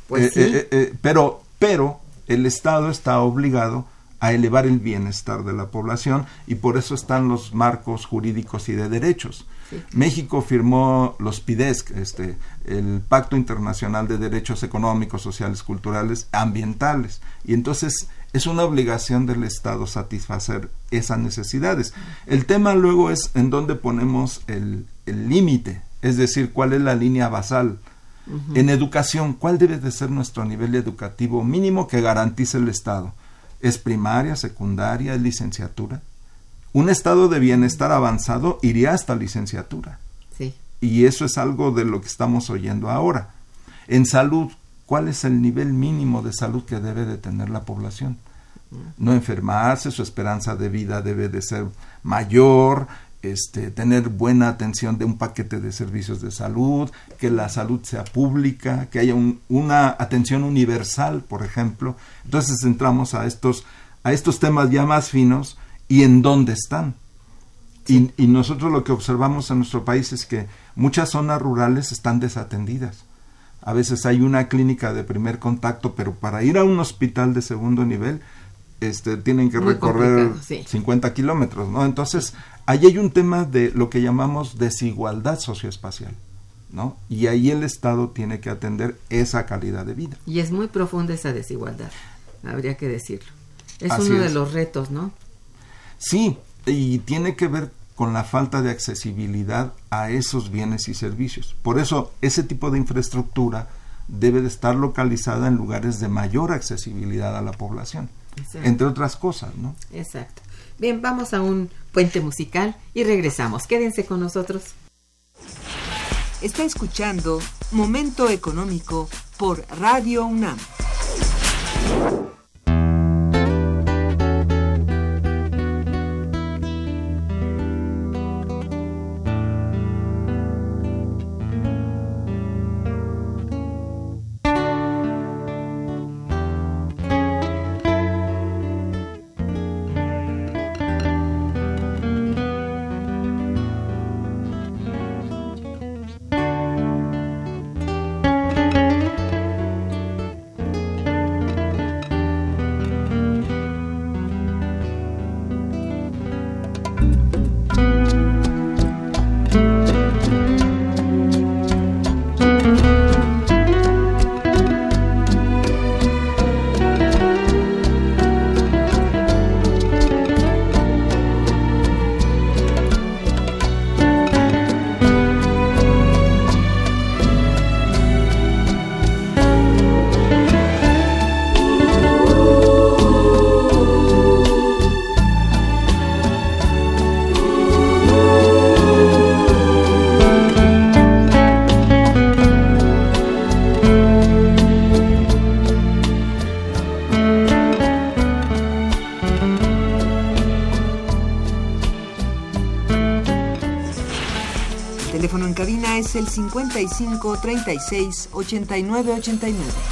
Pues Eh, sí. eh, eh, pero, pero el Estado está obligado a elevar el bienestar de la población y por eso están los marcos jurídicos y de derechos. Sí. México firmó los PIDESC, este, el Pacto Internacional de Derechos Económicos, Sociales, Culturales, Ambientales. Y entonces es una obligación del Estado satisfacer esas necesidades. El tema luego es en dónde ponemos el el límite, es decir, cuál es la línea basal. En educación, ¿cuál debe de ser nuestro nivel educativo mínimo que garantice el Estado? ¿Es primaria, secundaria, es licenciatura? Un estado de bienestar avanzado iría hasta licenciatura. Sí. Y eso es algo de lo que estamos oyendo ahora. En salud, ¿cuál es el nivel mínimo de salud que debe de tener la población? No enfermarse, su esperanza de vida debe de ser mayor, este, tener buena atención de un paquete de servicios de salud, que la salud sea pública, que haya un- una atención universal, por ejemplo. Entonces entramos a estos, a estos temas ya más finos y en dónde están. Y, y nosotros lo que observamos en nuestro país es que muchas zonas rurales están desatendidas. A veces hay una clínica de primer contacto, pero para ir a un hospital de segundo nivel, este, tienen que Muy recorrer sí. 50 kilómetros, ¿no? Entonces, ahí hay un tema de lo que llamamos desigualdad socioespacial, ¿no? Y ahí el Estado tiene que atender esa calidad de vida. Y es muy profunda esa desigualdad, habría que decirlo. Es Así uno de es. los retos, ¿no? Sí, y tiene que ver con la falta de accesibilidad a esos bienes y servicios. Por eso, ese tipo de infraestructura debe de estar localizada en lugares de mayor accesibilidad a la población, Exacto. entre otras cosas, ¿no? Exacto. Bien, vamos a un puente musical y regresamos. Quédense con nosotros. Está escuchando Momento Económico por Radio UNAM. El 55 36 89 89.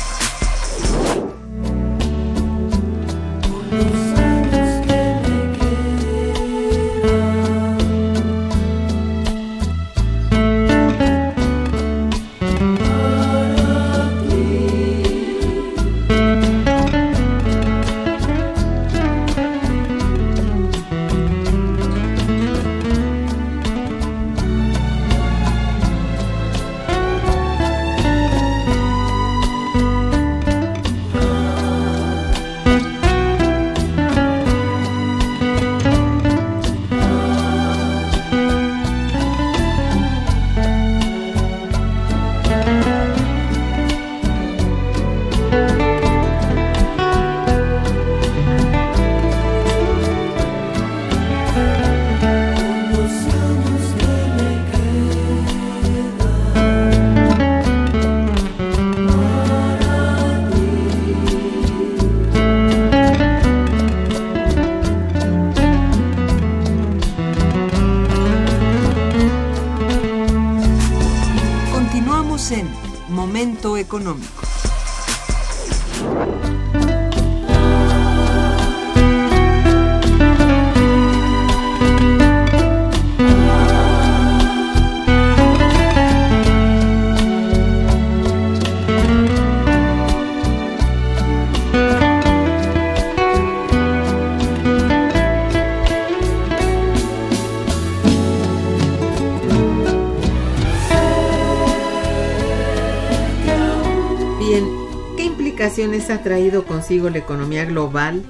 Ha traído consigo la economía global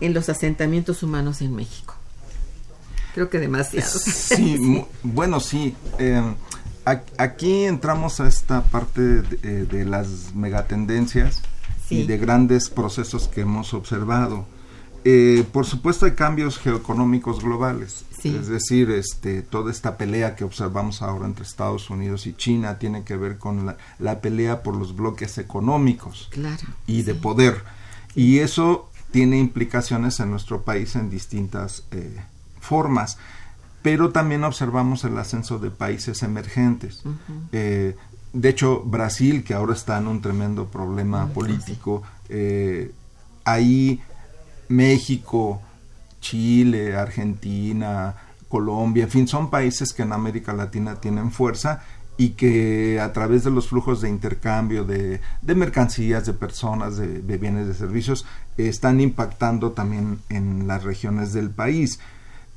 en los asentamientos humanos en México? Creo que demasiado. Sí, bueno, sí. Em, aquí entramos a esta parte de, eh, las megatendencias y de grandes procesos que hemos observado. Eh, por supuesto hay cambios geoeconómicos globales, es decir, este, toda esta pelea que observamos ahora entre Estados Unidos y China tiene que ver con la, pelea por los bloques económicos y de poder. Y eso tiene implicaciones en nuestro país en distintas eh, formas. Pero también observamos el ascenso de países emergentes. Eh, de hecho, Brasil, que ahora está en un tremendo problema político, ahí México, Chile, Argentina, Colombia, en fin, son países que en América Latina tienen fuerza y que a través de los flujos de intercambio de, mercancías, de personas, de, bienes, de servicios, están impactando también en las regiones del país.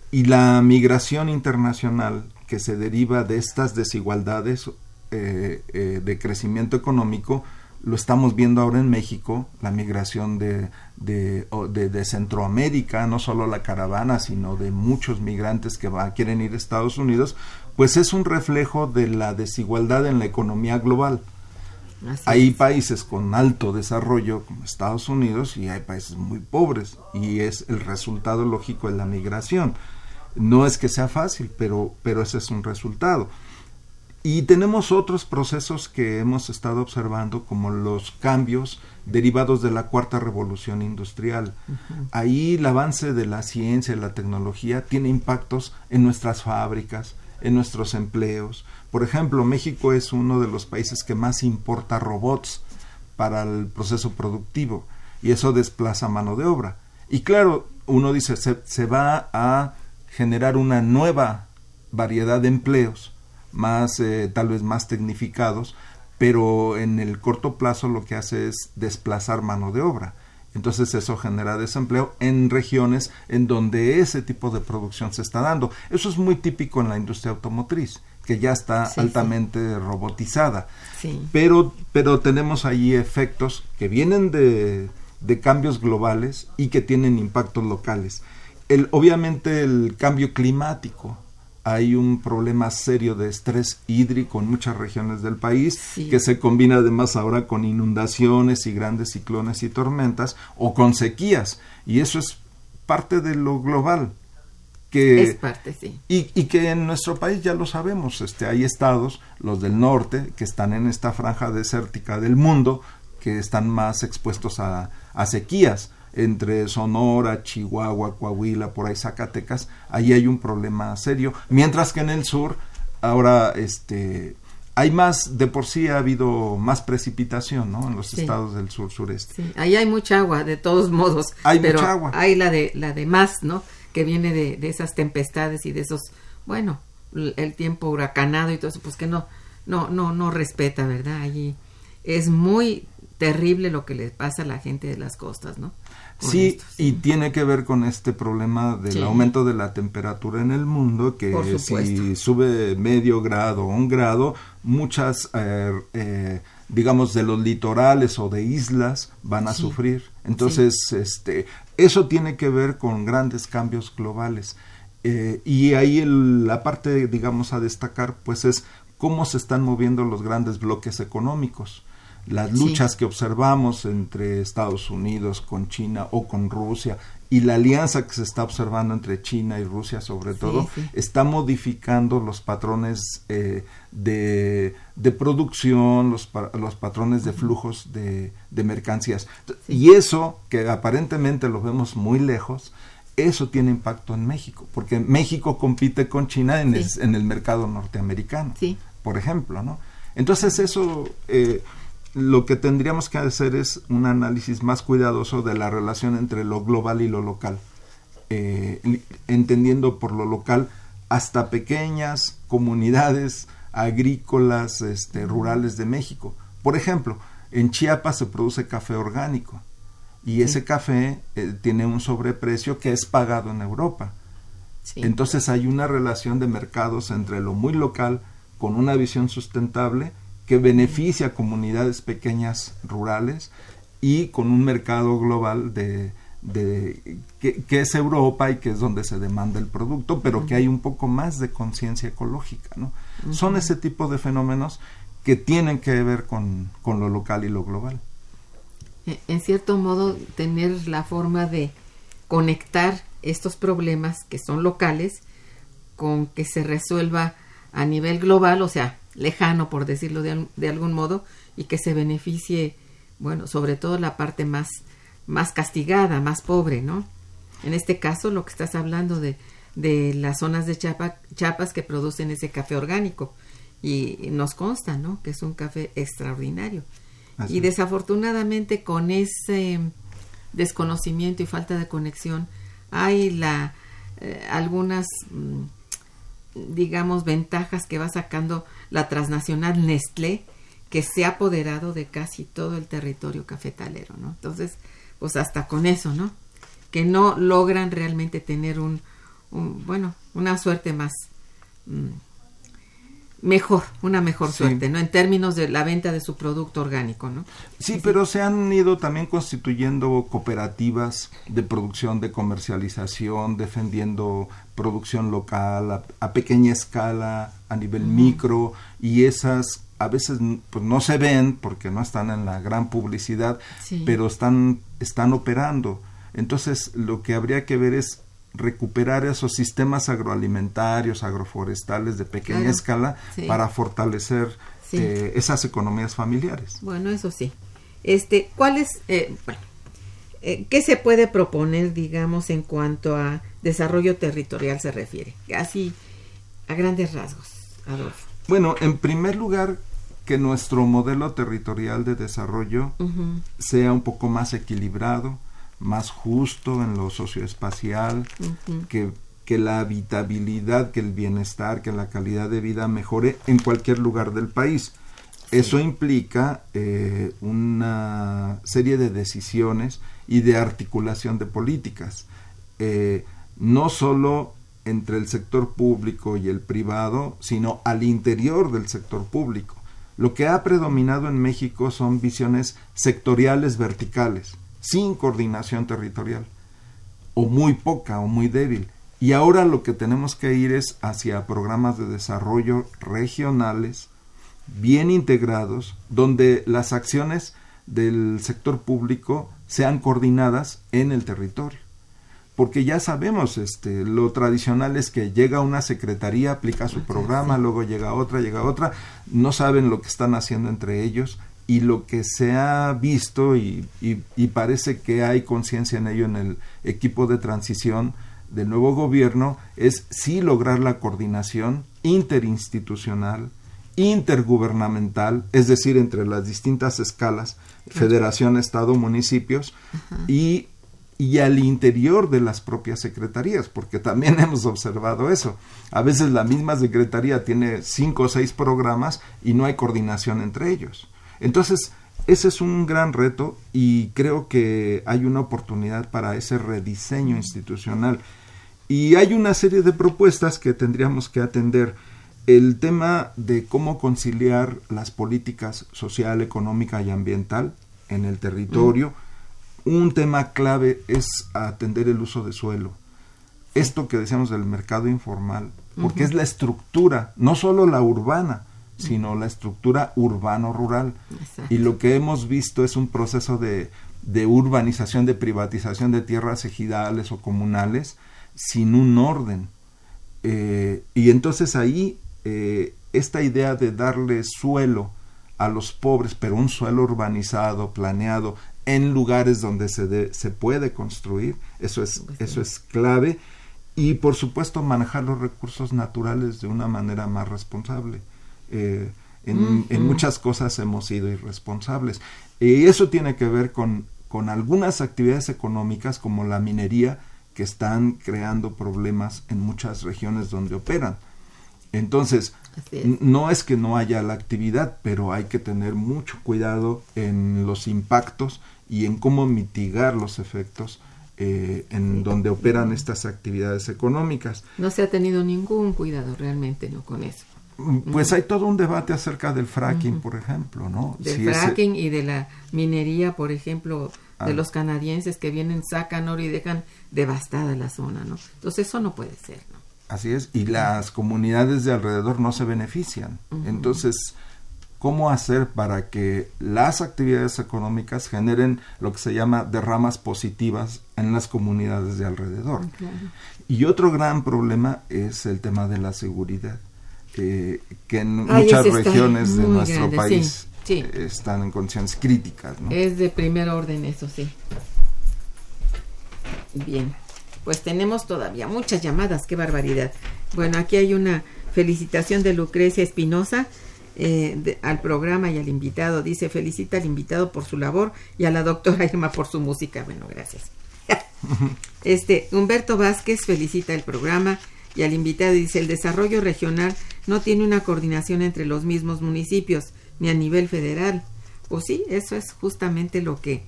Y la migración internacional que se deriva de estas desigualdades eh, eh, de crecimiento económico, lo estamos viendo ahora en México, la migración de, de, de, Centroamérica, no solo la caravana, sino de muchos migrantes que va, quieren ir a Estados Unidos, pues es un reflejo de la desigualdad en la economía global. hay países con alto desarrollo como Estados Unidos y hay países muy pobres y es el resultado lógico de la migración. No es que sea fácil, pero, pero ese es un resultado. Y tenemos otros procesos que hemos estado observando, como los cambios derivados de la cuarta revolución industrial. Ahí el avance de la ciencia y la tecnología tiene impactos en nuestras fábricas, en nuestros empleos. Por ejemplo, México es uno de los países que más importa robots para el proceso productivo y eso desplaza mano de obra. Y claro, uno dice, se, se va a generar una nueva variedad de empleos más eh, tal vez más tecnificados, pero en el corto plazo lo que hace es desplazar mano de obra. Entonces eso genera desempleo en regiones en donde ese tipo de producción se está dando. Eso es muy típico en la industria automotriz, que ya está altamente robotizada. Pero, pero tenemos ahí efectos que vienen de, de cambios globales y que tienen impactos locales. El, obviamente el cambio climático hay un problema serio de estrés hídrico en muchas regiones del país que se combina además ahora con inundaciones y grandes ciclones y tormentas o con sequías. Y eso es parte de lo global que es parte sí. y, y que en nuestro país ya lo sabemos este hay estados los del norte que están en esta franja desértica del mundo que están más expuestos a, a sequías entre Sonora, Chihuahua, Coahuila, por ahí Zacatecas, ahí hay un problema serio, mientras que en el sur ahora este hay más, de por sí ha habido más precipitación, ¿no? En los estados del sur sureste. Sí, ahí hay mucha agua, de todos modos. Hay pero mucha agua. Hay la de la de más, ¿no? Que viene de, de esas tempestades y de esos, bueno, el tiempo huracanado y todo eso, pues que no, no, no, no respeta, ¿verdad? Allí es muy terrible lo que le pasa a la gente de las costas, ¿no? Sí, y tiene que ver con este problema del aumento de la temperatura en el mundo, que si sube medio grado o un grado, muchas, eh, eh, digamos, de los litorales o de islas van a sufrir. Entonces, este, eso tiene que ver con grandes cambios globales. Eh, y ahí la parte, digamos, a destacar, pues es cómo se están moviendo los grandes bloques económicos las luchas que observamos entre Estados Unidos con China o con Rusia y la alianza que se está observando entre China y Rusia sobre todo está modificando los patrones eh, de, de, producción, los, los patrones de flujos de, de mercancías. Y eso, que aparentemente lo vemos muy lejos, eso tiene impacto en México, porque México compite con China en, el, en el mercado norteamericano, por ejemplo, ¿no? Entonces eso... Eh, lo que tendríamos que hacer es un análisis más cuidadoso de la relación entre lo global y lo local, eh, entendiendo por lo local hasta pequeñas comunidades agrícolas este, rurales de México. Por ejemplo, en Chiapas se produce café orgánico y ese café eh, tiene un sobreprecio que es pagado en Europa. Entonces hay una relación de mercados entre lo muy local con una visión sustentable que beneficia a comunidades pequeñas rurales y con un mercado global de, de que, es Europa y que es donde se demanda el producto, pero que hay un poco más de conciencia ecológica. ¿no? Son ese tipo de fenómenos que tienen que ver con, con lo local y lo global. E, en cierto modo, tener la forma de conectar estos problemas que son locales con que se resuelva a nivel global, o sea, lejano por decirlo de, de algún modo, y que se beneficie, bueno, sobre todo la parte más, más castigada, más pobre, ¿no? En este caso, lo que estás hablando de, de las zonas de Chiapas que producen ese café orgánico, y nos consta, ¿no? Que es un café extraordinario. y desafortunadamente con ese desconocimiento y falta de conexión hay la eh, algunas mm, digamos ventajas que va sacando la transnacional Nestlé que se ha apoderado de casi todo el territorio cafetalero, ¿no? Entonces, pues hasta con eso, ¿no? Que no logran realmente tener un, bueno, una suerte más mm, mejor, una mejor suerte, ¿no? En términos de la venta de su producto orgánico, ¿no? Sí, pero se han ido también constituyendo cooperativas de producción, de comercialización, defendiendo producción local a, pequeña escala, a nivel micro, y esas a veces pues no se ven porque no están en la gran publicidad, pero están, están operando. Entonces, lo que habría que ver es recuperar esos sistemas agroalimentarios, agroforestales de pequeña escala para fortalecer eh, esas economías familiares. Bueno, eso sí. Este, ¿cuál es, eh, bueno, eh, qué se puede proponer, digamos, en cuanto a desarrollo territorial se refiere? Así, a grandes rasgos, Adolfo. Bueno, en primer lugar, que nuestro modelo territorial de desarrollo sea un poco más equilibrado, más justo en lo socioespacial, que, que la habitabilidad, que el bienestar, que la calidad de vida mejore en cualquier lugar del país. Eso implica eh, una serie de decisiones y de articulación de políticas, eh, no solo entre el sector público y el privado, sino al interior del sector público. Lo que ha predominado en México son visiones sectoriales verticales sin coordinación territorial, o muy poca o muy débil. Y ahora lo que tenemos que ir es hacia programas de desarrollo regionales, bien integrados, donde las acciones del sector público sean coordinadas en el territorio. Porque ya sabemos, este, lo tradicional es que llega una secretaría, aplica su programa, luego llega otra, llega otra, no saben lo que están haciendo entre ellos, y lo que se ha visto y, parece que hay conciencia en ello en el equipo de transición del nuevo gobierno es sí lograr la coordinación interinstitucional, intergubernamental, es decir, entre las distintas escalas, federación, estado, municipios, y, y al interior de las propias secretarías, porque también hemos observado eso. A veces la misma secretaría tiene cinco o seis programas y no hay coordinación entre ellos. Entonces, ese es un gran reto y creo que hay una oportunidad para ese rediseño institucional. Y hay una serie de propuestas que tendríamos que atender. El tema de cómo conciliar las políticas social, económica y ambiental en el territorio. Un tema clave es atender el uso de suelo. Esto que decíamos del mercado informal, porque es la estructura, no solo la urbana, sino la estructura urbano-rural. Y lo que hemos visto es un proceso de, de, urbanización, de privatización de tierras ejidales o comunales sin un orden. Eh, y entonces ahí eh, esta idea de darle suelo a los pobres, pero un suelo urbanizado, planeado, en lugares donde se, se puede construir, eso es, pues eso es clave. Y por supuesto manejar los recursos naturales de una manera más responsable. Eh, En, en muchas cosas hemos sido irresponsables. Y eso tiene que ver con, con algunas actividades económicas como la minería que están creando problemas en muchas regiones donde operan. Entonces, no es que no haya la actividad, pero hay que tener mucho cuidado en los impactos y en cómo mitigar los efectos eh, en donde operan estas actividades económicas. No se ha tenido ningún cuidado realmente no con eso. Mm, pues hay todo un debate acerca del fracking, por ejemplo, ¿no? Del fracking y de la minería, por ejemplo, de ah. los canadienses que vienen, sacan oro y dejan devastada la zona, ¿no? Entonces eso no puede ser, ¿no? Así es, y las comunidades de alrededor no se benefician. Entonces, ¿cómo hacer para que las actividades económicas generen lo que se llama derramas positivas en las comunidades de alrededor? Y otro gran problema es el tema de la seguridad, que en muchas regiones de nuestro país están en condiciones críticas. Es de primer orden, eso sí. Bien pues tenemos todavía muchas llamadas, qué barbaridad. Bueno, aquí hay una felicitación de Lucrecia Espinosa eh, al programa y al invitado. Dice, felicita al invitado por su labor y a la doctora Irma por su música. Bueno, gracias. este, Humberto Vázquez felicita el programa y al invitado dice, el desarrollo regional no tiene una coordinación entre los mismos municipios ni a nivel federal. Pues sí, eso es justamente lo que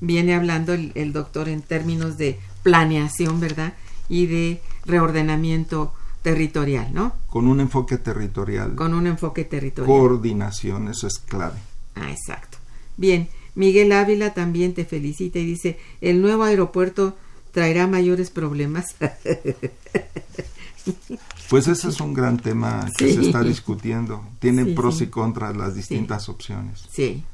viene hablando el doctor en términos de planeación, ¿verdad? Y de reordenamiento territorial, ¿no? Con un enfoque territorial. Con un enfoque territorial. Coordinación, eso es clave. Ah, exacto. Bien, Miguel Ávila también te felicita y dice, el nuevo aeropuerto traerá mayores problemas. Pues ese es un gran tema que se está discutiendo. Tiene pros y contras las distintas opciones. Sí.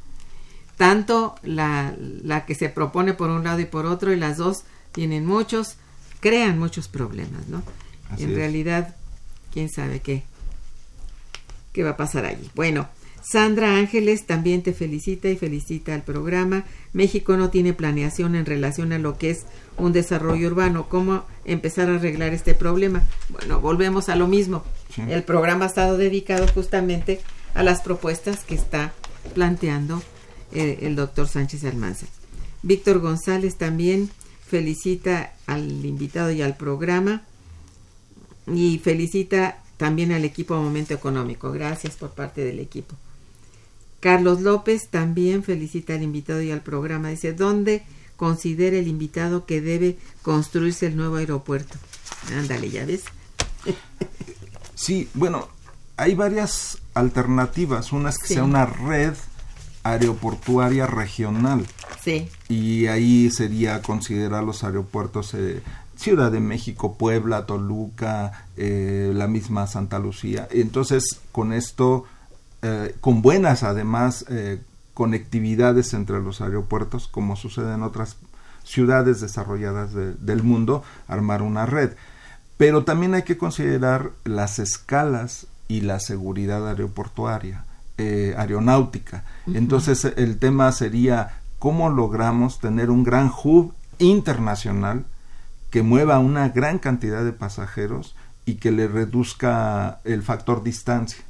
Tanto la, la que se propone por un lado y por otro, y las dos tienen muchos, crean muchos problemas, ¿no? En realidad, quién sabe qué, qué va a pasar allí. Bueno, Sandra Ángeles también te felicita y felicita al programa. México no tiene planeación en relación a lo que es un desarrollo urbano. ¿Cómo empezar a arreglar este problema? Bueno, volvemos a lo mismo. El programa ha estado dedicado justamente a las propuestas que está planteando eh, el doctor Sánchez Almanza. Víctor González también felicita al invitado y al programa y felicita también al equipo Momento Económico. Gracias por parte del equipo. Carlos López también felicita al invitado y al programa. Dice, ¿dónde considera el invitado que debe construirse el nuevo aeropuerto? Ándale, ya ves. sí, bueno, hay varias alternativas. Una es que sea una red aeroportuaria regional. Sí. Y ahí sería considerar los aeropuertos eh, Ciudad de México, Puebla, Toluca, eh, la misma Santa Lucía. Entonces, con esto, eh, con buenas además conectividades entre los aeropuertos, como sucede en otras ciudades desarrolladas del mundo, armar una red. Pero también hay que considerar las escalas y la seguridad aeroportuaria eh, aeronáutica. Entonces el tema sería cómo logramos tener un gran hub internacional que mueva una gran cantidad de pasajeros y que le reduzca el factor distancia,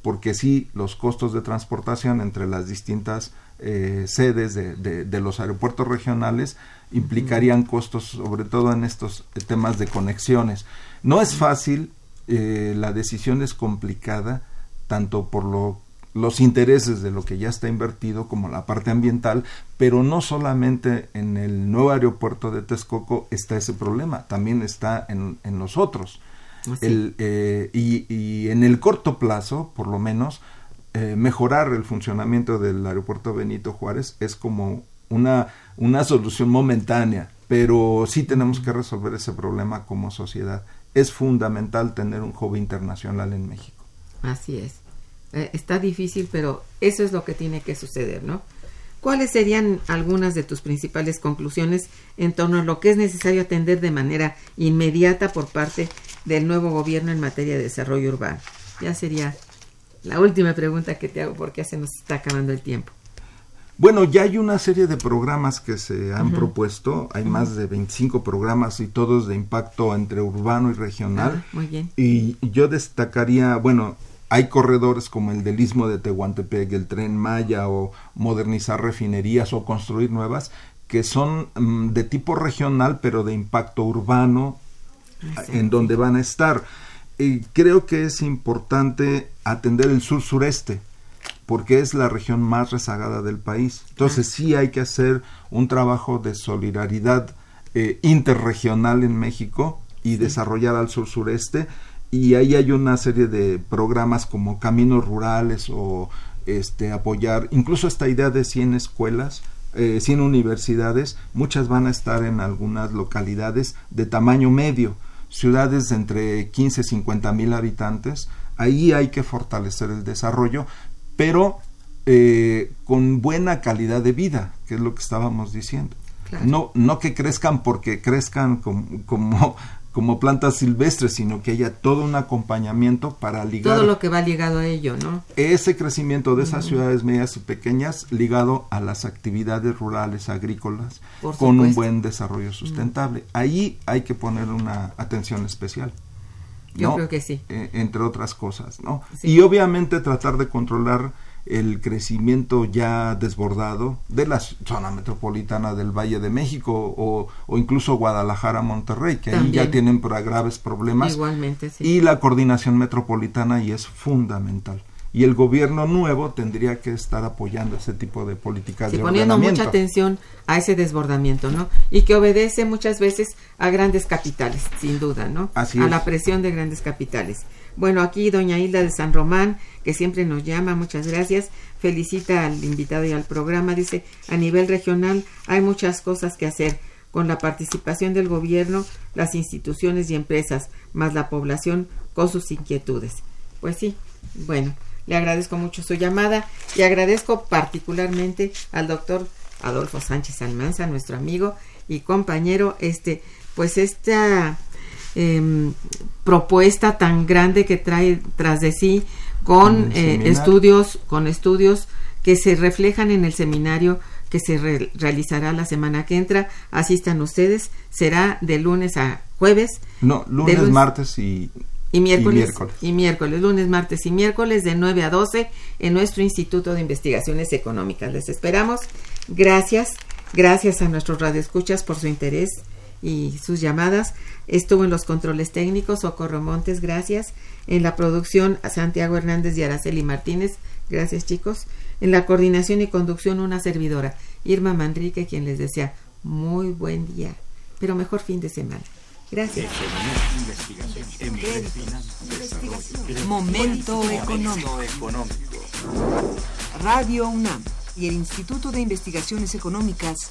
porque si los costos de transportación entre las distintas eh, sedes de, los aeropuertos regionales implicarían costos, sobre todo en estos temas de conexiones. No es fácil, eh, la decisión es complicada, tanto por lo los intereses de lo que ya está invertido como la parte ambiental, pero no solamente en el nuevo aeropuerto de Texcoco está ese problema, también está en, en los otros. Ah, eh, y, en el corto plazo, por lo menos, eh, mejorar el funcionamiento del aeropuerto Benito Juárez es como una, una solución momentánea, pero sí tenemos que resolver ese problema como sociedad. Es fundamental tener un hub internacional en México. Así es. Eh, está difícil, pero eso es lo que tiene que suceder, ¿no? ¿Cuáles serían algunas de tus principales conclusiones en torno a lo que es necesario atender de manera inmediata por parte del nuevo gobierno en materia de desarrollo urbano? Ya sería la última pregunta que te hago porque ya se nos está acabando el tiempo. Bueno, ya hay una serie de programas que se han propuesto, hay más de 25 programas y todos de impacto entre urbano y regional. Ah, muy bien. Y yo destacaría, bueno, hay corredores como el del Istmo de Tehuantepec, el Tren Maya o modernizar refinerías o construir nuevas que son mm, de tipo regional pero de impacto urbano en donde van a estar. Y creo que es importante atender el sur-sureste porque es la región más rezagada del país. Entonces sí hay que hacer un trabajo de solidaridad eh, interregional en México y desarrollar al sur-sureste y ahí hay una serie de programas como caminos rurales o este apoyar incluso esta idea de 100 escuelas eh, 100 universidades muchas van a estar en algunas localidades de tamaño medio ciudades de entre 15 y 50 mil habitantes. Ahí hay que fortalecer el desarrollo pero eh, con buena calidad de vida que es lo que estábamos diciendo. No no que crezcan porque crezcan como como plantas silvestres, sino que haya todo un acompañamiento para ligar todo lo que va ligado a ello, ¿no? Ese crecimiento de esas ciudades medias y pequeñas ligado a las actividades rurales agrícolas con un buen desarrollo sustentable. Ahí hay que poner una atención especial. Yo creo que sí. E, entre otras cosas, ¿no? Y obviamente tratar de controlar el crecimiento ya desbordado de la zona metropolitana del Valle de México o, o incluso Guadalajara, Monterrey, que ahí ya tienen graves problemas. Igualmente, sí. Y la coordinación metropolitana y es fundamental. Y el gobierno nuevo tendría que estar apoyando ese tipo de políticas sí, poniendo mucha atención a ese desbordamiento, ¿no? Y que obedece muchas veces a grandes capitales, sin duda, ¿no? Así a es. la presión de grandes capitales. Bueno, aquí doña Hilda de San Román, que siempre nos llama, muchas gracias, felicita al invitado y al programa, dice, a nivel regional hay muchas cosas que hacer. Con la participación del gobierno, las instituciones y empresas, más la población con sus inquietudes. Pues sí, bueno, le agradezco mucho su llamada y agradezco particularmente al doctor Adolfo Sánchez Almanza, nuestro amigo y compañero, este, pues esta eh, propuesta tan grande que trae tras de sí con eh, estudios con estudios que se reflejan en el seminario que se re realizará la semana que entra. Asistan ustedes. Será de lunes a jueves. No lunes, lunes martes y y miércoles, y miércoles, y miércoles, lunes, martes y miércoles de 9 a 12 en nuestro Instituto de Investigaciones Económicas. Les esperamos. Gracias, gracias a nuestros radioescuchas por su interés y sus llamadas. Estuvo en los controles técnicos Socorro Montes, gracias. En la producción Santiago Hernández y Araceli Martínez, gracias chicos. En la coordinación y conducción una servidora, Irma Manrique, quien les desea muy buen día, pero mejor fin de semana. Gracias. Momento económico. Radio UNAM y el Instituto de Investigaciones Económicas